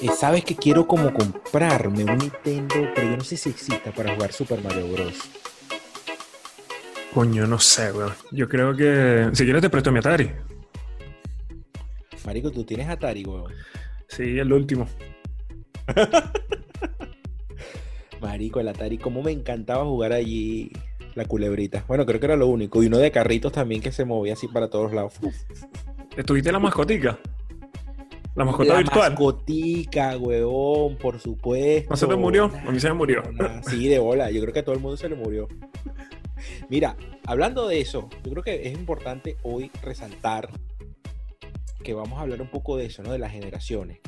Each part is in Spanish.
Eh, Sabes que quiero como comprarme un Nintendo, pero yo no sé si exista para jugar Super Mario Bros. Coño, no sé, weón. Yo creo que. Si quieres, te presto mi Atari. Marico, tú tienes Atari, weón. Sí, el último. Marico, el Atari, cómo me encantaba jugar allí la culebrita. Bueno, creo que era lo único. Y uno de carritos también que se movía así para todos lados. ¿Estuviste la mascotica? La mascota la virtual. mascotica, huevón, por supuesto. ¿No se te murió? A mí se me murió. Sí, de bola. Yo creo que a todo el mundo se le murió. Mira, hablando de eso, yo creo que es importante hoy resaltar que vamos a hablar un poco de eso, ¿no? De las generaciones.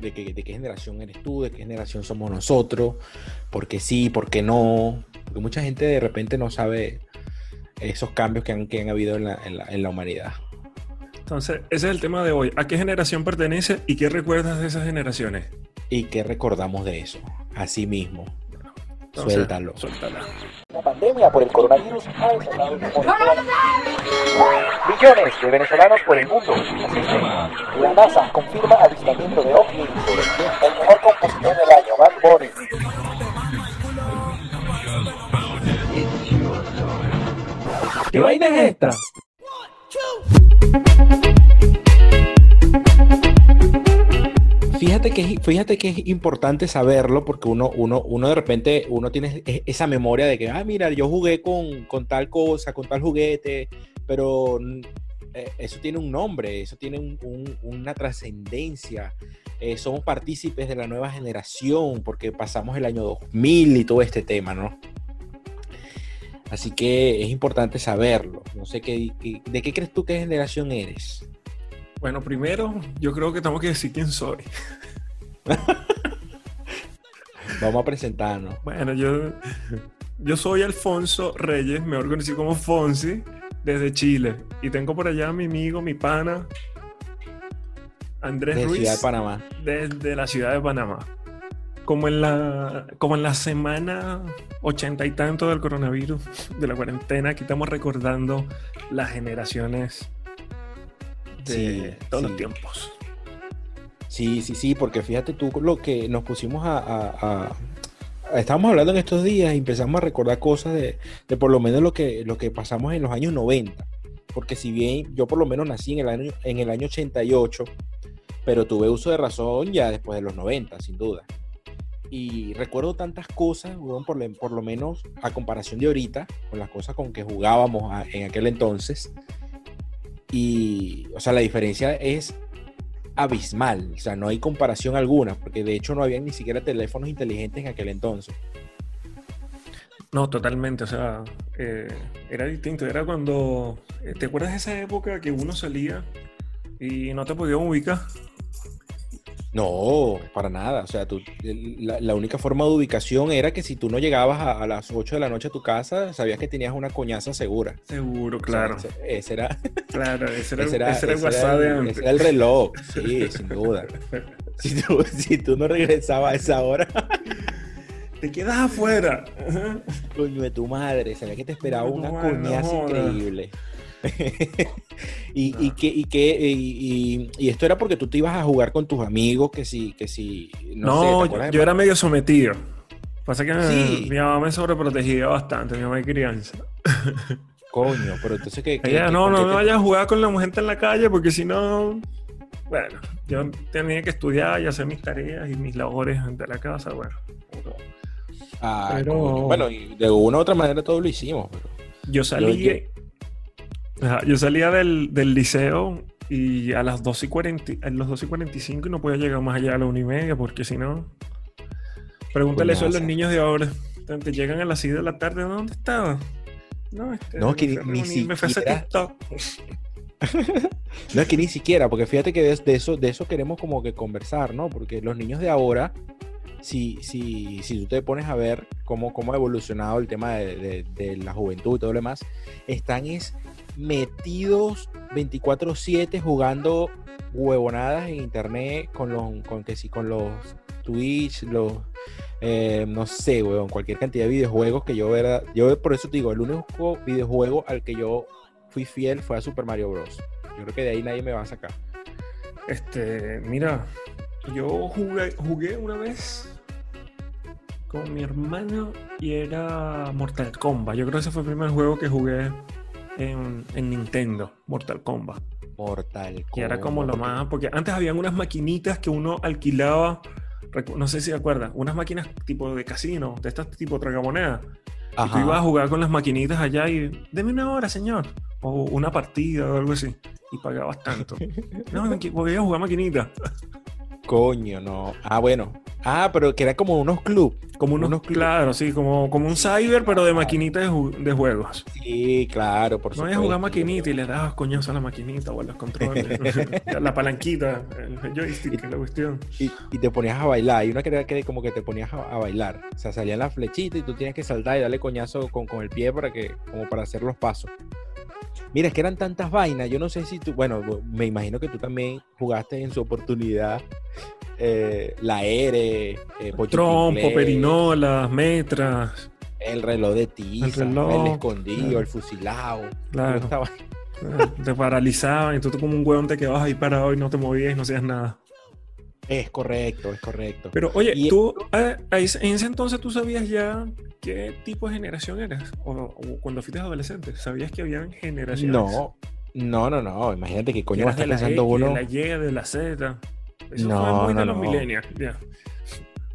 De, que, de qué generación eres tú, de qué generación somos nosotros, por qué sí, por qué no. Porque mucha gente de repente no sabe esos cambios que han, que han habido en la, en, la, en la humanidad. Entonces, ese es el tema de hoy. ¿A qué generación pertenece y qué recuerdas de esas generaciones? ¿Y qué recordamos de eso? Así mismo. Entonces, Suéltalo. Suéltala. La pandemia por el coronavirus ha toda- millones de venezolanos por el mundo. Así que la NASA confirma avistamiento de ovnis. El mejor compositor del año, Bad Bunny. ¿Qué vaina es esta? Fíjate que, es- importante saberlo porque uno, uno, uno de repente uno tiene e- esa memoria de que, ah, mira, yo jugué con, con tal cosa, con tal juguete, pero mm, eh, eso tiene un nombre, eso tiene un- un- una trascendencia. Eh, somos partícipes de la nueva generación porque pasamos el año 2000 y todo este tema, ¿no? Así que es importante saberlo. No sé qué- de qué crees tú qué generación eres. Bueno, primero, yo creo que tengo que decir quién soy. Vamos a presentarnos. Bueno, yo, yo soy Alfonso Reyes, mejor conocido como Fonsi, desde Chile. Y tengo por allá a mi amigo, mi pana, Andrés De Ruiz, Ciudad de Panamá. desde la ciudad de Panamá. Como en la, como en la semana ochenta y tanto del coronavirus, de la cuarentena, aquí estamos recordando las generaciones de Sí, todos sí. los tiempos. Sí, sí, sí, porque fíjate tú lo que nos pusimos a, a- Estábamos hablando en estos días y empezamos a recordar cosas de, de por lo menos lo que, lo que pasamos en los años 90. Porque si bien yo por lo menos nací en el año, en el año 88, pero tuve uso de razón ya después de los 90, sin duda. Y recuerdo tantas cosas, weón, por, lo- por lo menos a comparación de ahorita, con las cosas con que jugábamos a- en aquel entonces. Y, o sea, la diferencia es abismal, o sea, no hay comparación alguna, porque de hecho no había ni siquiera teléfonos inteligentes en aquel entonces. No, totalmente, o sea, eh, era distinto, era cuando, eh, ¿te acuerdas de esa época que uno salía y no te podían ubicar? No, para nada, o sea, tú, la, la única forma de ubicación era que si tú no llegabas a, a las 8 de la noche a tu casa, sabías que tenías una coñaza segura. Seguro, O sea, claro, ese, ese era, claro, ese era, ese era, ese era el WhatsApp de antes. ese era el reloj, sí, sin duda. Si tú, si tú no regresabas a esa hora, Te quedas afuera. Coño de tu madre, sabía que te esperaba una coñaza increíble. Y, y que, y, que y, y- esto era porque tú te ibas a jugar con tus amigos, que si, que si, no, sé, ¿te No, yo era medio sometido. Pasa que Sí. mi mamá me sobreprotegía bastante, mi mamá de crianza. Coño, pero entonces que... Ella, no, ¿por no me te- vayas a jugar con la mujer en la calle porque si no, bueno, yo tenía que estudiar y hacer mis tareas y mis labores de la casa, bueno. Ah, Pero- coño. Bueno, y de una u otra manera todo lo hicimos, pero... Yo salía, yo- Ajá, yo salía del, del liceo y a las 2 y 40, a las 2 y 45 y no podía llegar más allá a la 1 y media porque si no... Pregúntale eso a los niños de ahora. Te llegan a las 6 de la tarde, ¿dónde estaba? No, este, No, que ni- ni reunir, me fui a hacer siquiera- TikTok. No es que ni siquiera, porque fíjate que de, de eso, de eso queremos como que conversar, ¿no? Porque los niños de ahora, si, si, si tú te pones a ver cómo, cómo ha evolucionado el tema de, de- de la juventud y todo lo demás, están es metidos 24/7 jugando huevonadas en internet con los, con que sí, con los Twitch, los, eh, no sé, weón, cualquier cantidad de videojuegos que yo era. Yo por eso te digo, el único videojuego al que yo fui fiel fue a Super Mario Bros. Yo creo que de ahí nadie me va a sacar. Este, mira, yo jugué, jugué una vez con mi hermano y era Mortal Kombat. Yo creo que ese fue el primer juego que jugué en, en Nintendo, Mortal Kombat. Mortal Kombat. Que era como lo más, porque antes habían unas maquinitas que uno alquilaba, no sé si te acuerdas, unas máquinas tipo de casino, de estas tipo tragamonedas. Y tú ibas a jugar con las maquinitas allá y, deme una hora, señor. O una partida o algo así. Y pagabas tanto. no, voy a jugar maquinita. Coño, no. Ah, bueno. Ah, pero que era como unos club. Como unos, Unos cl- claro, sí, como, como un cyber, pero de maquinita de, ju- de juegos. Sí, claro, por No supuesto. es jugar maquinita y le dabas coñazo a la maquinita o a los controles. la palanquita, el joystick, la cuestión. Y, y te ponías a bailar. Y una que era que como que te ponías a, a bailar. O sea, salían las flechitas y tú tienes que saltar y darle coñazo con, con el pie para que, como para hacer los pasos. Mira, es que eran tantas vainas. Yo no sé si tú, bueno, me imagino que tú también jugaste en su oportunidad eh, la R, eh, Trompo, perinolas, metras. el reloj de tiza, El escondido, claro. el fusilado. Claro. Estaba- Te paralizaban y tú como un hueón te quedabas ahí parado y no te movías no hacías nada. Es correcto, es correcto. Pero oye, Y- tú a ese- en ese entonces tú sabías ya qué tipo de generación eras. O, o cuando fuiste adolescente, ¿sabías que habían generaciones? no, no, no, no. Imagínate Que coño va a estar pensando uno. de la Y, de la Z. Eso No, fue muy no, de los no. millennials, ya.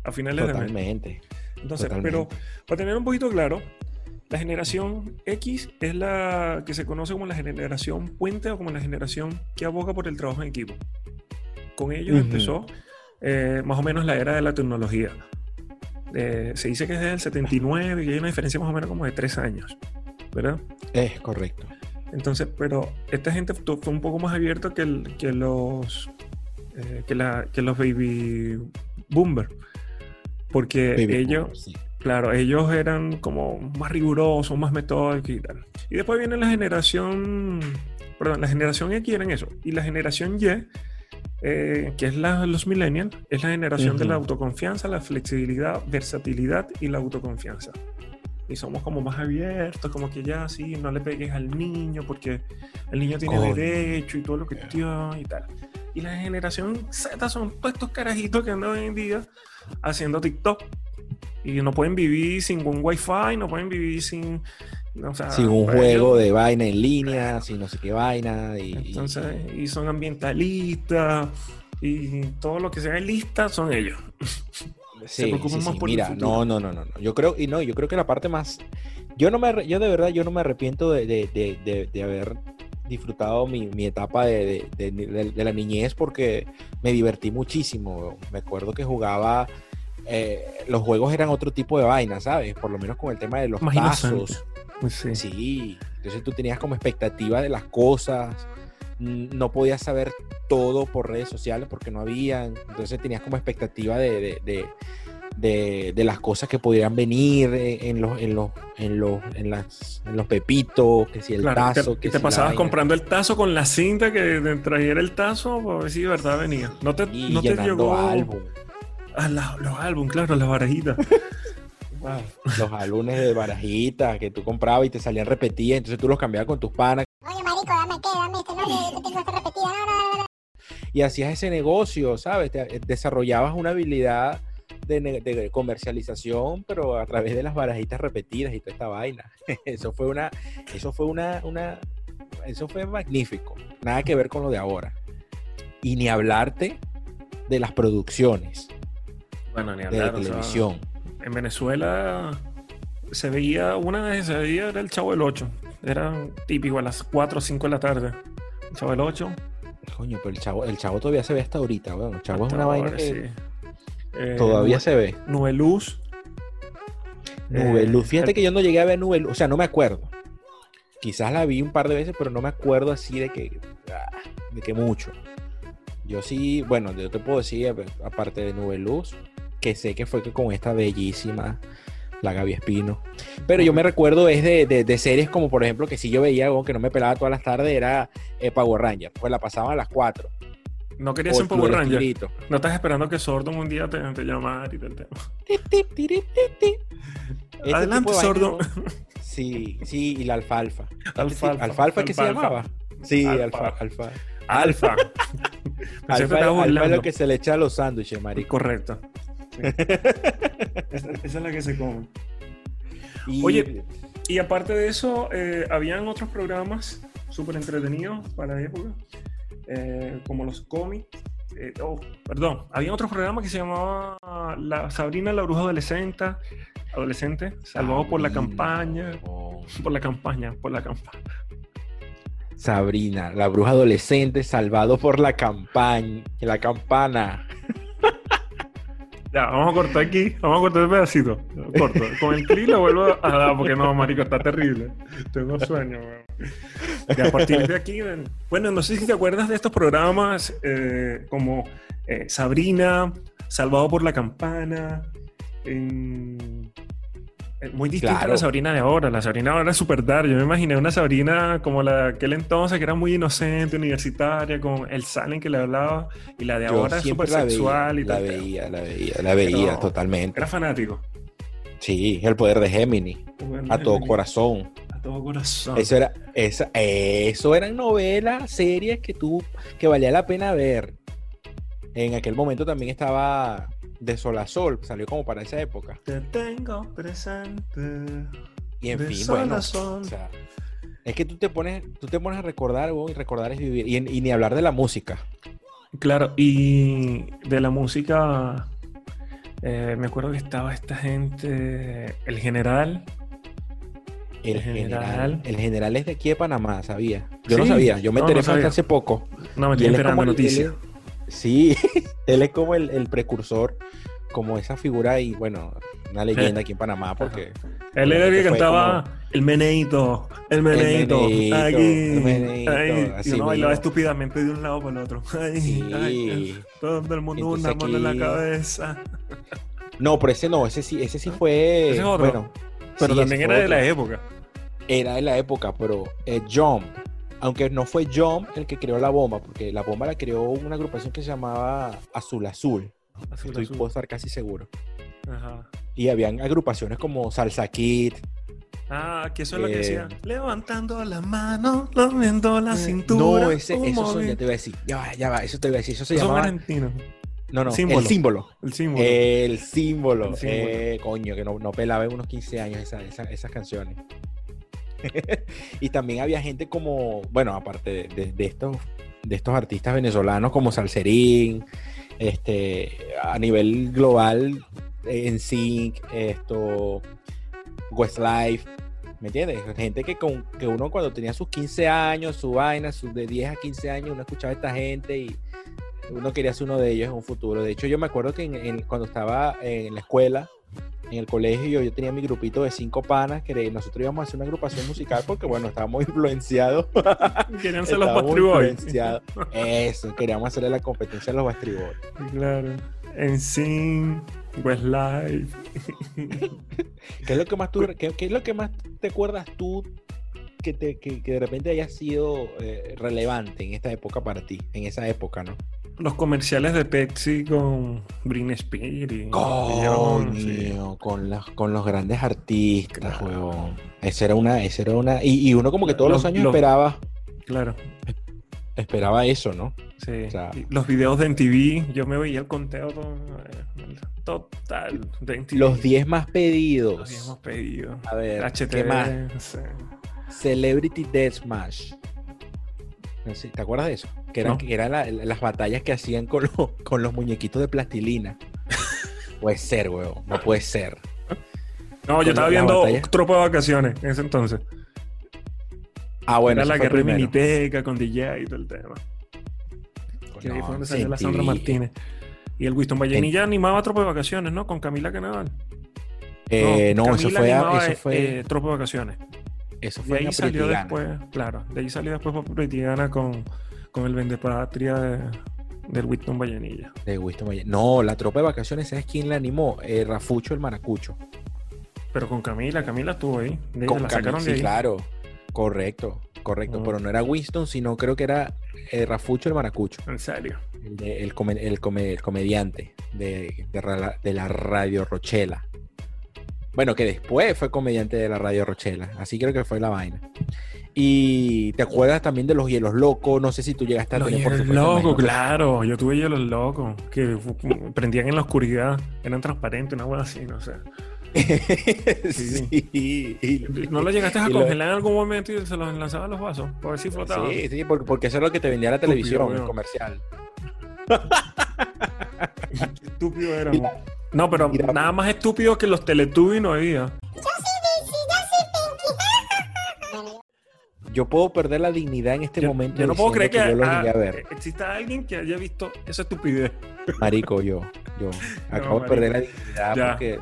A finales de mes. Totalmente. Entonces, Totalmente. pero para tener un poquito claro, la generación X es la que se conoce como la generación puente o como la generación que aboga por el trabajo en equipo. Con ellos empezó eh, más o menos la era de la tecnología. Eh, se dice que es desde el 79 y hay una diferencia más o menos como de tres años, ¿verdad? Es correcto. Entonces, pero esta gente fu- fue un poco más abierto que, el- que los eh, que, la- que los baby boomer. Porque Baby ellos, boomer, sí. claro, ellos eran como más rigurosos, más metódicos y tal. Y después viene la generación, perdón, la generación X eran eso. Y la generación Y, eh, que es la, los millennials, es la generación de la autoconfianza, la flexibilidad, versatilidad y la autoconfianza. Y somos como más abiertos, como que ya sí, no le pegues al niño porque el niño tiene derecho y todo lo que cuestión y tal. Y la generación Z son todos estos carajitos que andan hoy en día haciendo TikTok. Y no pueden vivir sin un wifi, no pueden vivir sin... o sea, sin un juego ellos- de vaina en línea, sin no sé qué vaina. Y, Entonces, y son ambientalistas y todo lo que sea lista son ellos. se preocupan sí, más sí, por Mira, no, no, no, no. Yo creo, y no, yo creo que la parte más. Yo no me yo de verdad, yo no me arrepiento de- de- de- de haber disfrutado mi, mi etapa de, de- de- la niñez porque me divertí muchísimo. Me acuerdo que jugaba. eh, los juegos eran otro tipo de vaina, ¿sabes? Por lo menos con el tema de los tazos. Pues sí. Sí, entonces tú tenías como expectativa de las cosas, no podías saber todo por redes sociales porque no habían, entonces tenías como expectativa de, de, de, las cosas que podrían venir en los, en los, en los, en las, en los pepitos, que si el Claro, tazo, te, que te si pasabas comprando el tazo con la cinta que te trajera el tazo para ver si de verdad venía. No te, y no te llegó álbum, Ah, la- los álbumes, claro, las barajitas. Wow. los álbumes de barajitas que tú comprabas y te salían repetidas, entonces tú los cambiabas con tus panas Oye, marico, dame qué, dame este, no, que tengo esta repetida, no, no, no, no. y hacías ese negocio, ¿sabes? Te- eh, desarrollabas una habilidad de, de comercialización, pero a través de las barajitas repetidas y toda esta vaina. Eso fue una, eso fue una, una, eso fue magnífico. Nada que ver con lo de ahora. Y ni hablarte de las producciones Bueno, ni de hablar, sea, televisión. en Venezuela se veía, una vez se veía era el Chavo del 8. Era típico a las 4 o 5 de la tarde. El Chavo del 8. Coño, pero el chavo, el chavo todavía se ve hasta ahorita, weón. El chavo es una vaina que sí. Eh, todavía Nube- se ve. Nube Luz. Nube Eh, Luz. Fíjate el- que yo no llegué a ver Nube Luz, o sea, no me acuerdo. Quizás la vi un par de veces, pero no me acuerdo así de que, ah, de que mucho. Yo sí, bueno, yo te puedo decir, aparte de Nube Luz, que sé que fue que con esta bellísima, la Gaby Espino. Pero yo me recuerdo es de, de- de series como, por ejemplo, que si yo veía algo que no me pelaba todas las tardes, era eh, Power Ranger. Pues la pasaban a las 4. No querías ser un Power Ranger. No estás esperando que Sordon un día te, te llamara y te tema. Adelante, tipo de sordo. vainas, ¿no? Sí, sí, y la alfalfa. Alfalfa. ¿Alfalfa qué se Alfalfa. llamaba? Sí, Alfa. alfa, alfa. Alfa. Que es lo que se le echa a los sándwiches, marico. Correcto. Sí. esa, esa es la que se come. Y- Oye, Y aparte de eso, eh, habían otros programas súper entretenidos para la época, eh, como los cómics. eh, oh, perdón, había otro programa que se llamaba la Sabrina la Bruja Adolescente, adolescente, salvado por la campaña, oh. por la campaña, por la campaña. Sabrina, la bruja adolescente salvado por la campaña, la campana. Ya, vamos a cortar aquí, vamos a cortar el pedacito. Corto. Con el clic lo vuelvo a dar porque no, marico, está terrible. Tengo sueño, weón. Ya, a partir de aquí, bueno, no sé si te acuerdas de estos programas eh, como eh, Sabrina, Salvado por la Campana, en- muy distinta a Claro. la Sabrina de ahora. La Sabrina ahora es súper dark. Yo me imaginé una Sabrina como la de aquel entonces, que era muy inocente, universitaria, con el Salen que le hablaba, y la de Yo ahora es súper la veía, sexual y la tal. veía, la veía, la veía Pero- totalmente. Era fanático. Sí, el poder de Géminis, a todo corazón. A todo corazón. Eso era, esa, eso eran novelas, series que tú, que valía la pena ver. En aquel momento también estaba de Sol a Sol, salió como para esa época. Te tengo presente. Y en De fin, sol a bueno, sol. o sea, es que tú te pones, tú te pones a recordar, y recordar es vivir. Y, y ni hablar de la música. Claro, y de la música, eh, me acuerdo que estaba esta gente, el general. El El general, general. el general es de aquí de Panamá, sabía. Yo no sabía, yo me no, enteré no hasta hace poco. No, me estoy enterando noticias. Sí, él es como el, el precursor, como esa figura y bueno, una leyenda aquí en Panamá porque Él era el que cantaba como- el meneito, el meneito, aquí, el así y uno bailaba estúpidamente de un lado para el otro. Ay, Sí. ay, todo el mundo una mano en la aquí- cabeza. no, pero ese no, ese sí, ese sí fue Ese es otro. bueno, Pero sí, también era de la época. Era de la época, pero eh, Jump, aunque no fue Jump el que creó la bomba, porque la bomba la creó una agrupación que se llamaba Azul Azul, Azul, estoy azul. puedo estar casi seguro. Ajá. Y habían agrupaciones como Salsa Kid, Ah, que eso es lo que Eh, decía. Levantando la mano, moviendo la cintura. No, ese, un esos son, ya te iba a decir, ya va, ya va, eso te iba a decir, eso se llamaba, argentinos. no, no, símbolo. el símbolo. El símbolo. El símbolo. El símbolo. Eh, coño, que no, no pelaba en unos 15 años esa- esa- esas canciones. y también había gente como, bueno, aparte de, estos, de estos artistas venezolanos como Salserín, este, a nivel global, en Sync, esto, Westlife, ¿me entiendes? Gente que, con, que uno cuando tenía sus 15 años, su vaina, sus de 10 a 15 años, uno escuchaba a esta gente y uno quería ser uno de ellos en un futuro. De hecho, yo me acuerdo que cuando estaba en la escuela, en el colegio, yo tenía mi grupito de cinco panas que nosotros íbamos a hacer una agrupación musical porque, bueno, estábamos influenciados. Querían ser los Backstreet Boys. Eso, queríamos hacerle la competencia a los Backstreet Boys. Claro. En Sin, Westlife. ¿Qué es lo que más tú, qué, qué es lo que más te acuerdas tú que, te, que, que de repente haya sido eh, relevante en esta época para ti? En esa época, ¿no? Los comerciales de Pepsi con Britney Spears con, los, con los grandes artistas, Claro. huevón. Esa era una, esa era una. Y, y uno como que todos Los- los años los- esperaba, Claro, esperaba eso, ¿no? sí. O sea- Y los videos de MTV, yo me veía el conteo todo- eh, total de MTV. Los 10 más pedidos. Los 10 hemos pedido. A ver, HTV, ¿qué más? sí. Celebrity Deathmatch. ¿Te acuerdas de eso? Que eran, No. que eran la- las batallas que hacían con, los- con los muñequitos de plastilina. puede ser, huevón. No puede ser. No, Con yo estaba viendo. Tropa de Vacaciones en ese entonces. Ah, bueno. Era la guerra primero. miniteca con DJ y todo el tema. Que ahí No, fue donde salió la Sandra. Martínez. Y el Winston Vallenilla animaba Tropa de Vacaciones, ¿no? Con Camila Canadal. Eh, no, eso Camila fue, animaba, eso fue, eh, Tropa de Vacaciones. eso De fue en ahí salió después, claro, de ahí salió después Popritigana con, con el Vendepatria de, del Winston Vallenilla. De Winston Valle- No, la tropa de vacaciones, ¿sabes quién la animó? Eh, Rafucho el Maracucho. Pero con Camila, Camila estuvo ahí. De Con la Cami- sacaron sí, de ahí. claro. Correcto, correcto. Pero no era Winston, sino creo que era eh, Rafucho el Maracucho. En serio. El, de- el come- el come- el comediante de, de ra- de la Radio Rochela. Bueno, que después fue comediante de la Radio Rochela. Así creo que fue la vaina. Y te acuerdas también de los hielos locos. No sé si tú llegaste a Los tener por hielos locos, claro. Yo tuve hielos locos que prendían en la oscuridad, eran transparentes, una hueá así, no sé. sí. y- ¿No lo llegaste a y lo- congelar en algún momento y se los lanzaba a los vasos? Por ver si flotaban. Sí, sí, por- porque eso es lo que te vendía la televisión, el comercial. Qué estúpido éramos. No, pero Mira. nada más estúpido que los Teletubbies no había. Yo puedo perder la dignidad en este Yo, momento. yo no puedo creer que, diciendo yo llegué a ver. exista alguien que haya visto esa estupidez. Marico, yo, yo. Acabo de perder la dignidad Ya. porque,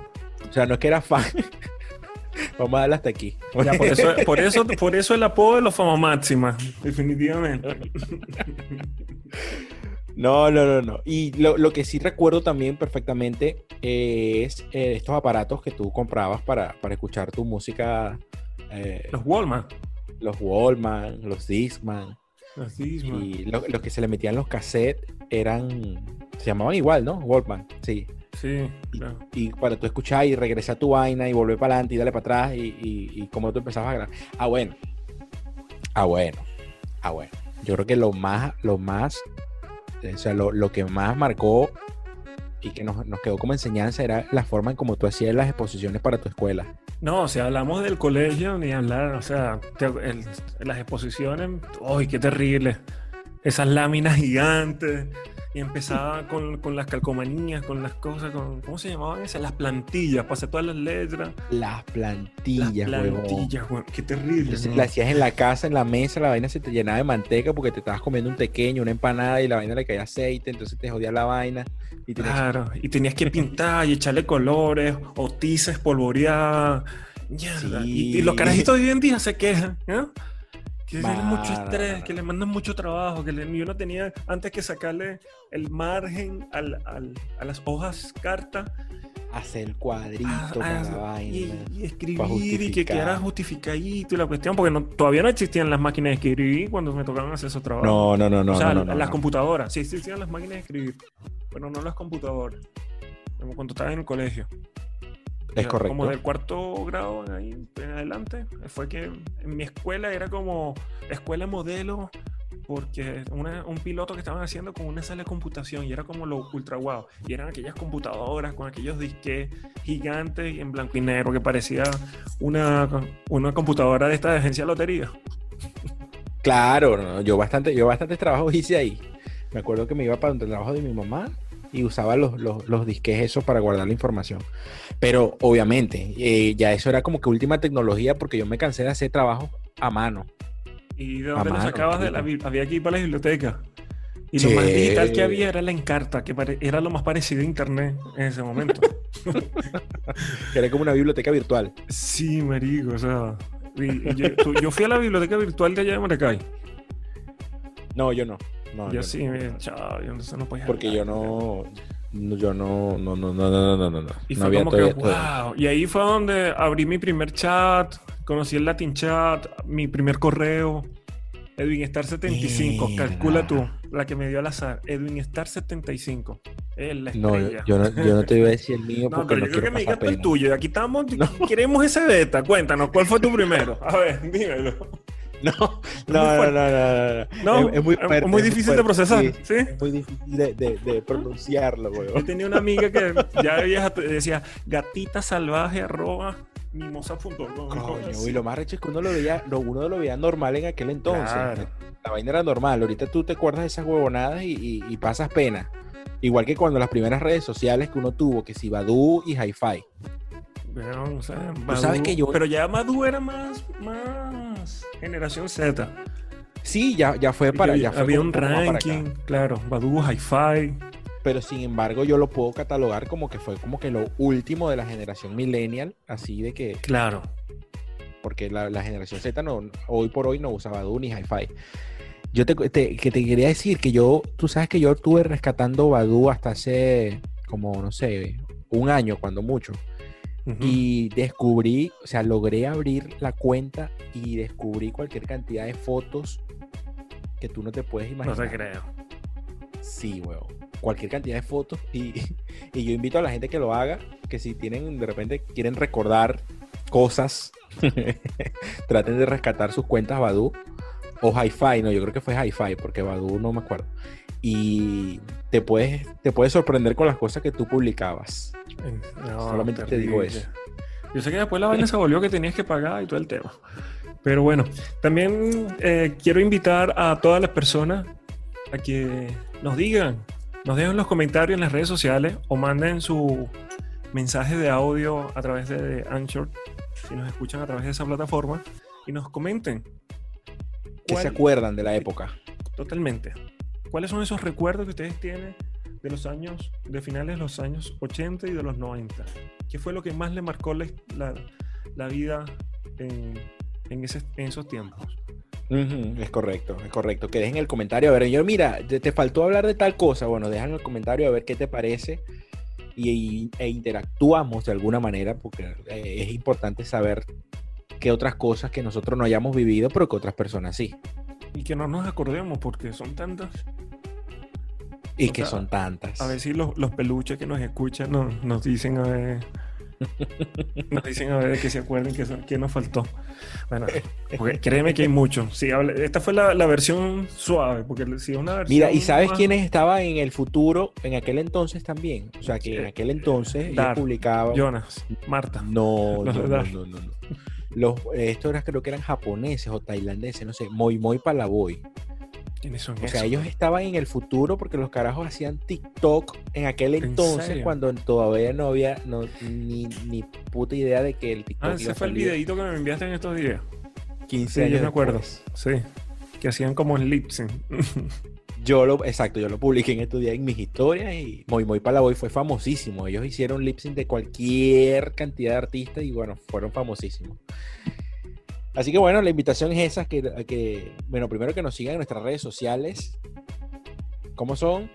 o sea, no es que era fan. Vamos a darle hasta aquí. Ya, por, eso, por, eso, por eso el apodo de los fama máxima, definitivamente. No, no, no, no. Y lo, lo que sí recuerdo también perfectamente eh, es eh, estos aparatos que tú comprabas para, para escuchar tu música. eh, Los Walmart. Los Wallman, los Discman. Los Discman. Y lo- los que se le metían los cassettes eran. Se llamaban igual, ¿no? Wallman, sí. Sí, claro. Y para tú escuchar y regresar a tu vaina y volver para adelante y darle para atrás y, y, y como tú empezabas a grabar. Ah, bueno. Ah, bueno. Ah, bueno. Yo creo que lo más, lo más, o sea, lo, lo que más marcó y que nos, nos quedó como enseñanza era la forma en cómo tú hacías las exposiciones para tu escuela. No, si hablamos del colegio, ni hablar, o sea, el- las exposiciones, ¡ay, qué terrible! Esas láminas gigantes, y empezaba con, con las calcomanías, con las cosas, con, ¿cómo se llamaban esas? Las plantillas, hacer todas las letras. Las plantillas, las plantillas, huevón, qué terrible. Entonces, ¿no? la hacías en la casa, en la mesa, la vaina se te llenaba de manteca porque te estabas comiendo un pequeño, una empanada y la vaina le caía aceite, entonces te jodía la vaina. Y tenías- Claro, y tenías que pintar y echarle colores, o tiza espolvoreada. Mierda, Y, y los Sí. carajitos de hoy en día se quejan, ¿no? Que tienen mucho estrés, que le mandan mucho trabajo, que le- yo no tenía antes que sacarle el margen al- al- a las hojas carta hacer el cuadrito Ah, para ah, la vaina. y, escribir y que quedara justificadito y la cuestión, porque no- todavía no existían las máquinas de escribir cuando me tocaban hacer esos trabajos. No, no, no, no. o sea, no, no, las computadoras, sí existían las máquinas de escribir, pero no las computadoras. Como cuando estaba en el colegio. Es Ya, correcto. Como del cuarto grado ahí en adelante, fue que en mi escuela era como escuela modelo, porque una- un piloto que estaban haciendo con una sala de computación y era como lo ultra guau. Y eran aquellas computadoras con aquellos disques gigantes en blanco y negro que parecía una, una computadora de esta de agencia de lotería. Claro, no, yo bastante, yo bastantes trabajos hice ahí. Me acuerdo que me iba para el trabajo de mi mamá y usaba los, los, los disques esos para guardar la información. Pero obviamente, eh, ya eso era como que última tecnología porque yo me cansé de hacer trabajo a mano. ¿Y de A dónde lo mano, sacabas? De la, había aquí para la biblioteca. Y Sí. lo más digital que había era la encarta, que era lo más parecido a internet en ese momento. Era como una biblioteca virtual. Sí, marico, o sea. y- y yo, yo fui a la biblioteca virtual de allá de Maracay. No, yo no. No, yo sí, no. chao, yo no, no podía Porque yo no, no, yo no, no, no, no, no, no, no, no. Y no fue había como que, todavía- todavía. wow. Y ahí fue donde abrí mi primer chat, conocí el Latin Chat, mi primer correo. Edwin Star 75, Mierda. calcula tú, la que me dio al azar. Edwin Star 75. Es la No, estrella. yo no, yo no te iba a decir el mío No, porque pero no yo creo que me digas el tuyo. Aquí estamos, queremos ese beta. Cuéntanos, ¿cuál fue tu primero? A ver, dímelo. No, no, no, no, no, no, No, Es, muy difícil de procesar, sí. Es muy difícil de, pronunciarlo, Yo weón. tenía una amiga que ya te decía gatita salvaje arroba mimosa.com. Coño, y lo más recho es que uno lo veía, uno lo veía normal en aquel entonces. Claro. La vaina era normal. Ahorita tú te acuerdas de esas huevonadas y pasas pena. Igual que cuando las primeras redes sociales que uno tuvo, que si Badu y Hi-Fi. Bueno, o sea, sabes que yo- Pero ya Madu era más, más generación Z. Sí, ya, ya fue para fue había un ranking, claro. Badu, Hi-Fi. Pero sin embargo, yo lo puedo catalogar como que fue como que lo último de la generación millennial, así de que, Claro. porque la, la generación Z no, hoy por hoy no usa Badu ni Hi-Fi. Yo te, te- que te quería decir que yo, tú sabes que yo estuve rescatando Badu hasta hace como, no sé, un año, cuando mucho. Y descubrí, o sea, logré abrir la cuenta y descubrí cualquier cantidad de fotos que tú no te puedes no imaginar. te creo. Sí, weón. Cualquier cantidad de fotos y, y yo invito a la gente que lo haga, que si tienen, de repente quieren recordar cosas, traten de rescatar sus cuentas Badu o Hi-Fi, no, yo creo que fue Hi-Fi, porque Badu no me acuerdo. Y te puedes, te puedes sorprender con las cosas que tú publicabas. No, Solamente te digo eso. Yo sé que después la vaina se volvió que tenías que pagar y todo el tema. Pero bueno, también eh, quiero invitar a todas las personas a que nos digan, nos dejen los comentarios en las redes sociales o manden su mensaje de audio a través de Anchor, si nos escuchan a través de esa plataforma, y nos comenten. Que se ¿Cuál- acuerdan de la época. Totalmente. ¿Cuáles son esos recuerdos que ustedes tienen de los años, de finales de los años 80 y de los 90? ¿Qué fue lo que más le marcó la, la- la vida en, en ese- en esos tiempos? Ujú, es correcto, es correcto. Que dejen el comentario. A ver, yo, mira, te, te faltó hablar de tal cosa. Bueno, dejan el comentario a ver qué te parece y- e interactuamos de alguna manera, porque eh, es importante saber qué otras cosas que nosotros no hayamos vivido, pero que otras personas sí. Y que no nos acordemos porque son tantas. Y O que sea, son tantas. A ver si los, los peluches que nos escuchan nos, nos dicen a ver. Nos dicen a ver que se acuerden que, son- que nos faltó. Bueno, porque créeme que hay mucho. Sí, esta fue la, la versión suave, porque si una versión. Mira, ¿y sabes más- quiénes estaban en el futuro en aquel entonces también? O sea, que en Eh, aquel entonces ellos Dar, publicaban... Jonas, Marta. No, no, no, no, no, no. Los, eh, estos eran, creo que eran japoneses o tailandeses, no sé, Moi Moi Palaboy. ¿Quiénes son O sea, ellos estaban en el futuro porque los carajos hacían TikTok en aquel ¿En entonces serio? cuando todavía no había no, ni, ni puta idea de que el TikTok Ah, ese fue el videito que me enviaste en estos días. 15 Sí, yo años me acuerdo. Sí. Que hacían como el lip sync. Yo lo, exacto, yo lo publiqué en estos días en mis historias y Moi Moi Palaboy fue famosísimo. Ellos hicieron lip sync de cualquier cantidad de artistas y bueno, fueron famosísimos. Así que bueno, la invitación es esa, que, que, bueno, primero que nos sigan en nuestras redes sociales. ¿Cómo son?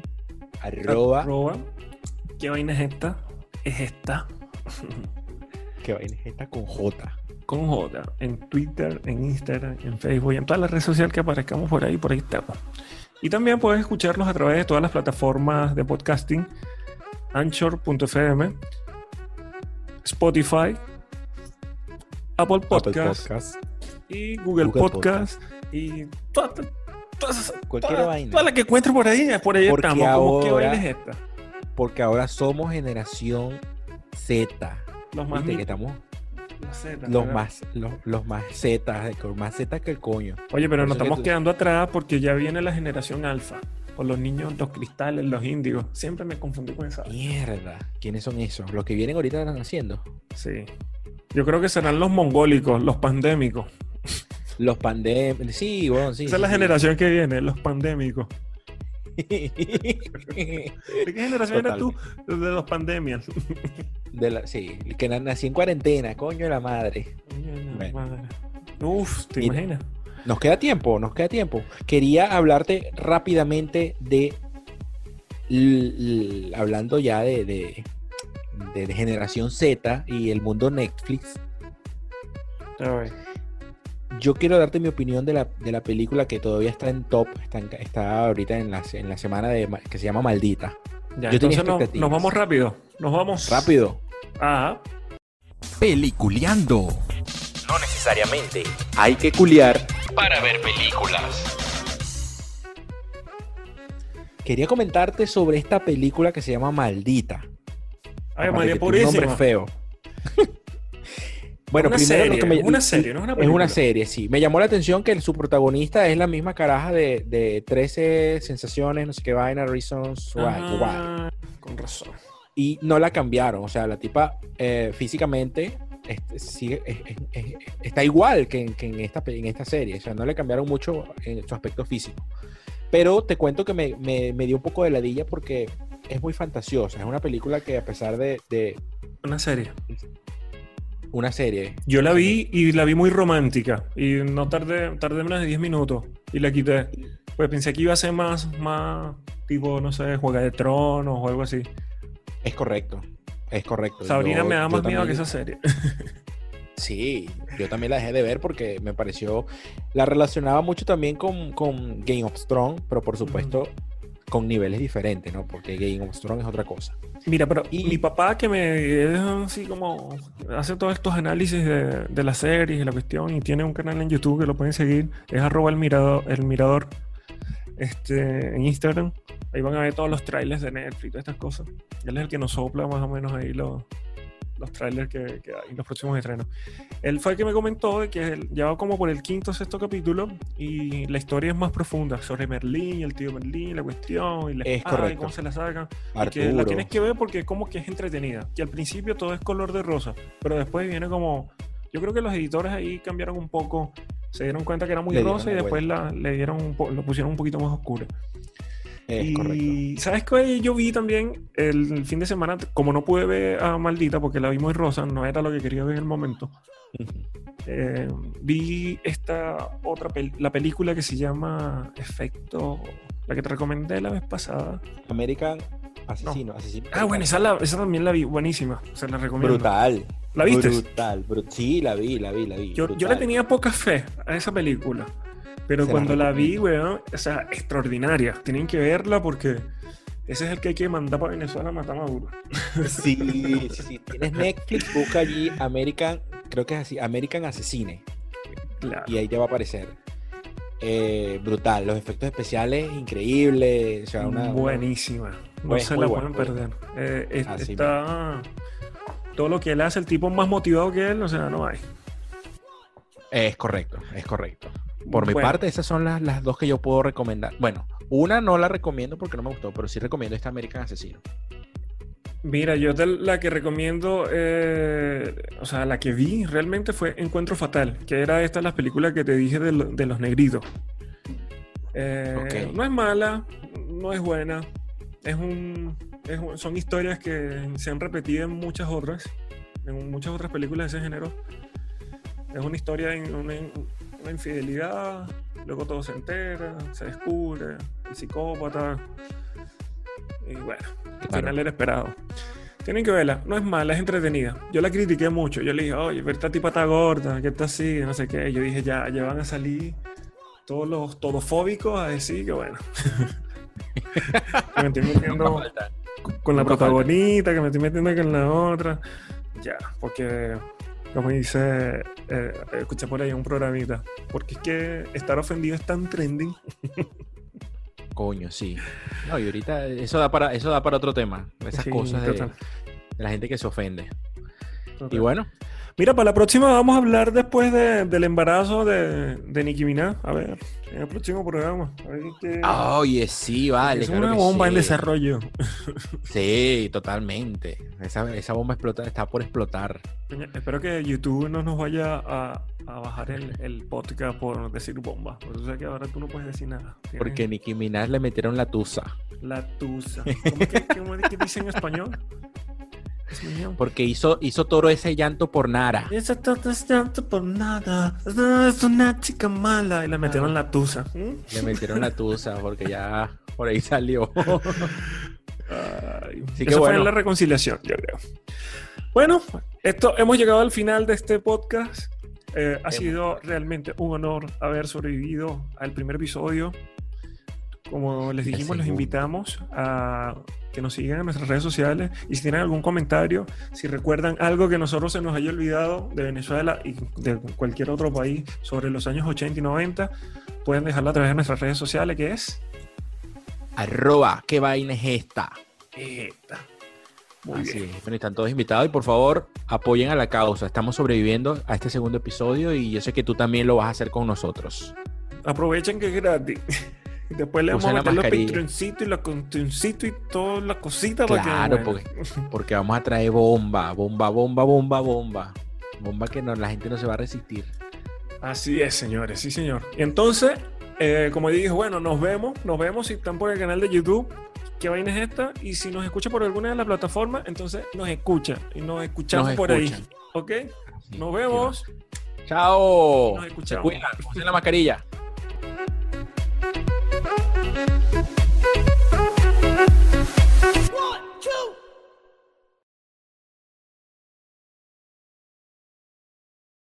Arroba, Arroba. ¿Qué vaina es esta? Es esta. que vaina es esta con J. Con J. En Twitter, en Instagram, en Facebook y en todas las redes sociales que aparezcamos por ahí, por ahí estamos. Y también puedes escucharnos a través de todas las plataformas de podcasting. Anchor.fm, Spotify, Apple Podcast, Podcast. y Google, Google Podcast, y todas esas- Cualquier vaina. todas las que encuentres por ahí, por ahí Porque estamos. Como, ¿Qué ahora- vaina es esta? Porque ahora somos generación Z. Los más, Que estamos los Z, los ¿verdad? más, los, los más Z, más Z que el coño. Oye, pero nos que estamos tú- quedando atrás porque ya viene la generación alfa. O los niños, los cristales, los índigos. Siempre me confundí con esa. Mierda. ¿Quiénes son esos? Los que vienen ahorita están haciendo. Sí. Yo creo que serán los mongólicos, los pandémicos. Los pandemias. Sí, bueno, sí. Esa es la sí. generación que viene, los pandémicos. ¿De qué generación eres tú? De los pandemias. De la- sí, que na- nací en cuarentena, coño de la madre. Bueno. Uf, ¿te Mira. imaginas? Nos queda tiempo, nos queda tiempo. Quería hablarte rápidamente de. hablando ya de, de, de- de generación Z y el mundo Netflix. A ver. Yo quiero darte mi opinión de la, de la película que todavía está en top, está, en- está ahorita en la, en la semana de, que se llama Maldita. Ya, Yo tenía entonces nos, expectativas. nos vamos rápido. Nos vamos. Rápido. Ah, Peliculeando. No necesariamente. Hay que culiar. Para ver películas. Quería comentarte sobre esta película que se llama Maldita. ay, María tiene un nombre Purísima. feo. bueno, una primero lo serie, que me- es una serie, no es una Es una serie, sí. Me llamó la atención que su protagonista es la misma caraja de, de 13 sensaciones, no sé qué vaina, Reasons Why. Why. Ah, con razón. Y no la cambiaron. O sea, la tipa eh, físicamente este, sigue- es- es- es- está igual que, en, que en esta, en esta serie. O sea, no le cambiaron mucho en su aspecto físico. Pero te cuento que me, me- me dio un poco de ladilla porque es muy fantasiosa. Es una película que a pesar de, de Una serie. Una serie, Yo la vi y la vi muy romántica. Y no tardé, tardé menos de 10 minutos. Y la quité. Pues pensé que iba a ser más, más tipo, no sé, Juega de Tronos o algo así. es correcto. Es correcto. Sabrina Yo- me da más miedo que esa serie. Sí, yo también la dejé de ver porque me pareció. La relacionaba mucho también con, con Game of Thrones, pero por supuesto con niveles diferentes, ¿no? Porque Game of Thrones es otra cosa. Mira, pero Y- mi papá que me es así como hace todos estos análisis de, de las series y la cuestión y tiene un canal en YouTube que lo pueden seguir, es arroba el mirador, el mirador este, en Instagram. Ahí van a ver todos los trailers de Netflix y todas estas cosas. Él es el que nos sopla más o menos ahí los, los trailers que, que hay, los próximos estrenos. Él fue el que me comentó de que él ya va como por el quinto o sexto capítulo y la historia es más profunda sobre Merlín y el tío Merlín, la cuestión y la Es espada y cómo se la sacan. Y que la tienes que ver porque como que es entretenida. Que al principio todo es color de rosa, pero después viene como... Yo creo que los editores ahí cambiaron un poco, se dieron cuenta que era muy rosa y después la, le dieron un po- lo pusieron un poquito más oscura. Es y correcto. ¿sabes qué? Yo vi también el fin de semana, como no pude ver a Maldita porque la vi muy rosa, no era lo que quería ver en el momento. Eh, vi esta otra pel- la película que se llama Efecto, la que te recomendé la vez pasada. American Asesino, asesino. Ah, bueno, esa, la- esa también la vi, buenísima, se la recomiendo. Brutal. ¿La viste? Brutal. bru- sí, la vi, la vi, la vi. Yo, yo le brutal. tenía poca fe a esa película, pero Se cuando la vi, weón, o sea, extraordinaria. Tienen que verla porque ese es el que hay que mandar para Venezuela a matar a Maduro. Sí, sí, sí. Tienes Netflix, busca allí American, creo que es así, American Asesine. Claro. Y ahí te va a aparecer. Eh, brutal, los efectos especiales increíbles. O sea, una, una- Buenísima. No Pues, se la pueden perder. Eh, es- está todo lo que él hace, el tipo más motivado que él, o sea, no hay. Es correcto, es correcto. Por mi Bueno, parte, esas son las, las dos que yo puedo recomendar. Bueno, una no la recomiendo porque no me gustó, pero sí recomiendo esta American Asesino. Mira, yo la que recomiendo, eh, o sea, la que vi realmente fue Encuentro Fatal, que era esta las películas que te dije de, lo- de los negritos. Eh. No es mala, no es buena, es un, es un- son historias que se han repetido en muchas otras, en muchas otras películas de ese género. Es una historia una, una infidelidad, luego todo se entera, se descubre, el psicópata. Y bueno, al Claro. final era esperado. Tienen que verla, no es mala, es entretenida. Yo la critiqué mucho. Yo le dije, oye, pero esta tipa está gorda, que está así, no sé qué. Yo dije, ya, ya van a salir todos los todofóbicos a decir que bueno. que me estoy metiendo con la protagonista, que me estoy metiendo con la otra. Ya, porque, como dice, eh, escuché por ahí un programita, porque es que estar ofendido es tan trending. Coño, sí. No, y ahorita eso da para, eso da para otro tema. Esas Sí, cosas de, la gente que se ofende. total. Y bueno, Mira, para la próxima vamos a hablar después de- del embarazo de, de Nicki Minaj. A ver, en el próximo programa. A ver qué- oye, sí, vale. es claro una que bomba en desarrollo. Sí, totalmente. Esa, esa bomba explota, está por explotar. Espero que YouTube no nos vaya a, a bajar el, el podcast por decir bomba. Porque tú sabes que ahora tú no puedes decir nada. Tienes Porque Nicki Minaj le metieron la tusa. La tusa. ¿Cómo que, cómo que dice en español? Porque hizo, hizo todo ese llanto por Nara. Esa todo es tanto por nada. Es una chica mala. Y le metieron la tusa. ¿Mm? Le metieron la tusa porque ya por ahí salió. Ay, Así que eso fue bueno. en la reconciliación, yo creo. Bueno, esto hemos llegado al final de este podcast. Eh, ha Hemos. sido realmente un honor haber sobrevivido al primer episodio. Como les dijimos, los invitamos a que nos sigan en nuestras redes sociales y si tienen algún comentario, si recuerdan algo que nosotros se nos haya olvidado de Venezuela y de cualquier otro país sobre los años 80 y 90, pueden dejarlo a través de nuestras redes sociales, que es Arroba, ¿qué vaina es esta? esta. Muy Así bien. es. Bueno, están todos invitados y por favor apoyen a la causa. Estamos sobreviviendo a este segundo episodio y yo sé que tú también lo vas a hacer con nosotros. Aprovechen que es gratis. Y Después le vamos a meter los patroncitos y los contoncitos y todas las cositas para que. Porque, porque vamos a traer bomba, bomba, bomba, bomba, bomba. Bomba que no, la gente no se va a resistir. Así es, señores, sí, señor. Y entonces, eh, como dije, bueno, nos vemos, nos vemos si están por el canal de YouTube. ¿Qué vaina es esta? Y si nos escucha por alguna de las plataformas, entonces nos escucha y nos escuchamos Nos por escuchan. ahí. ¿Ok? Nos vemos. Chao. Nos Se escuchamos. cuidan, usen la mascarilla.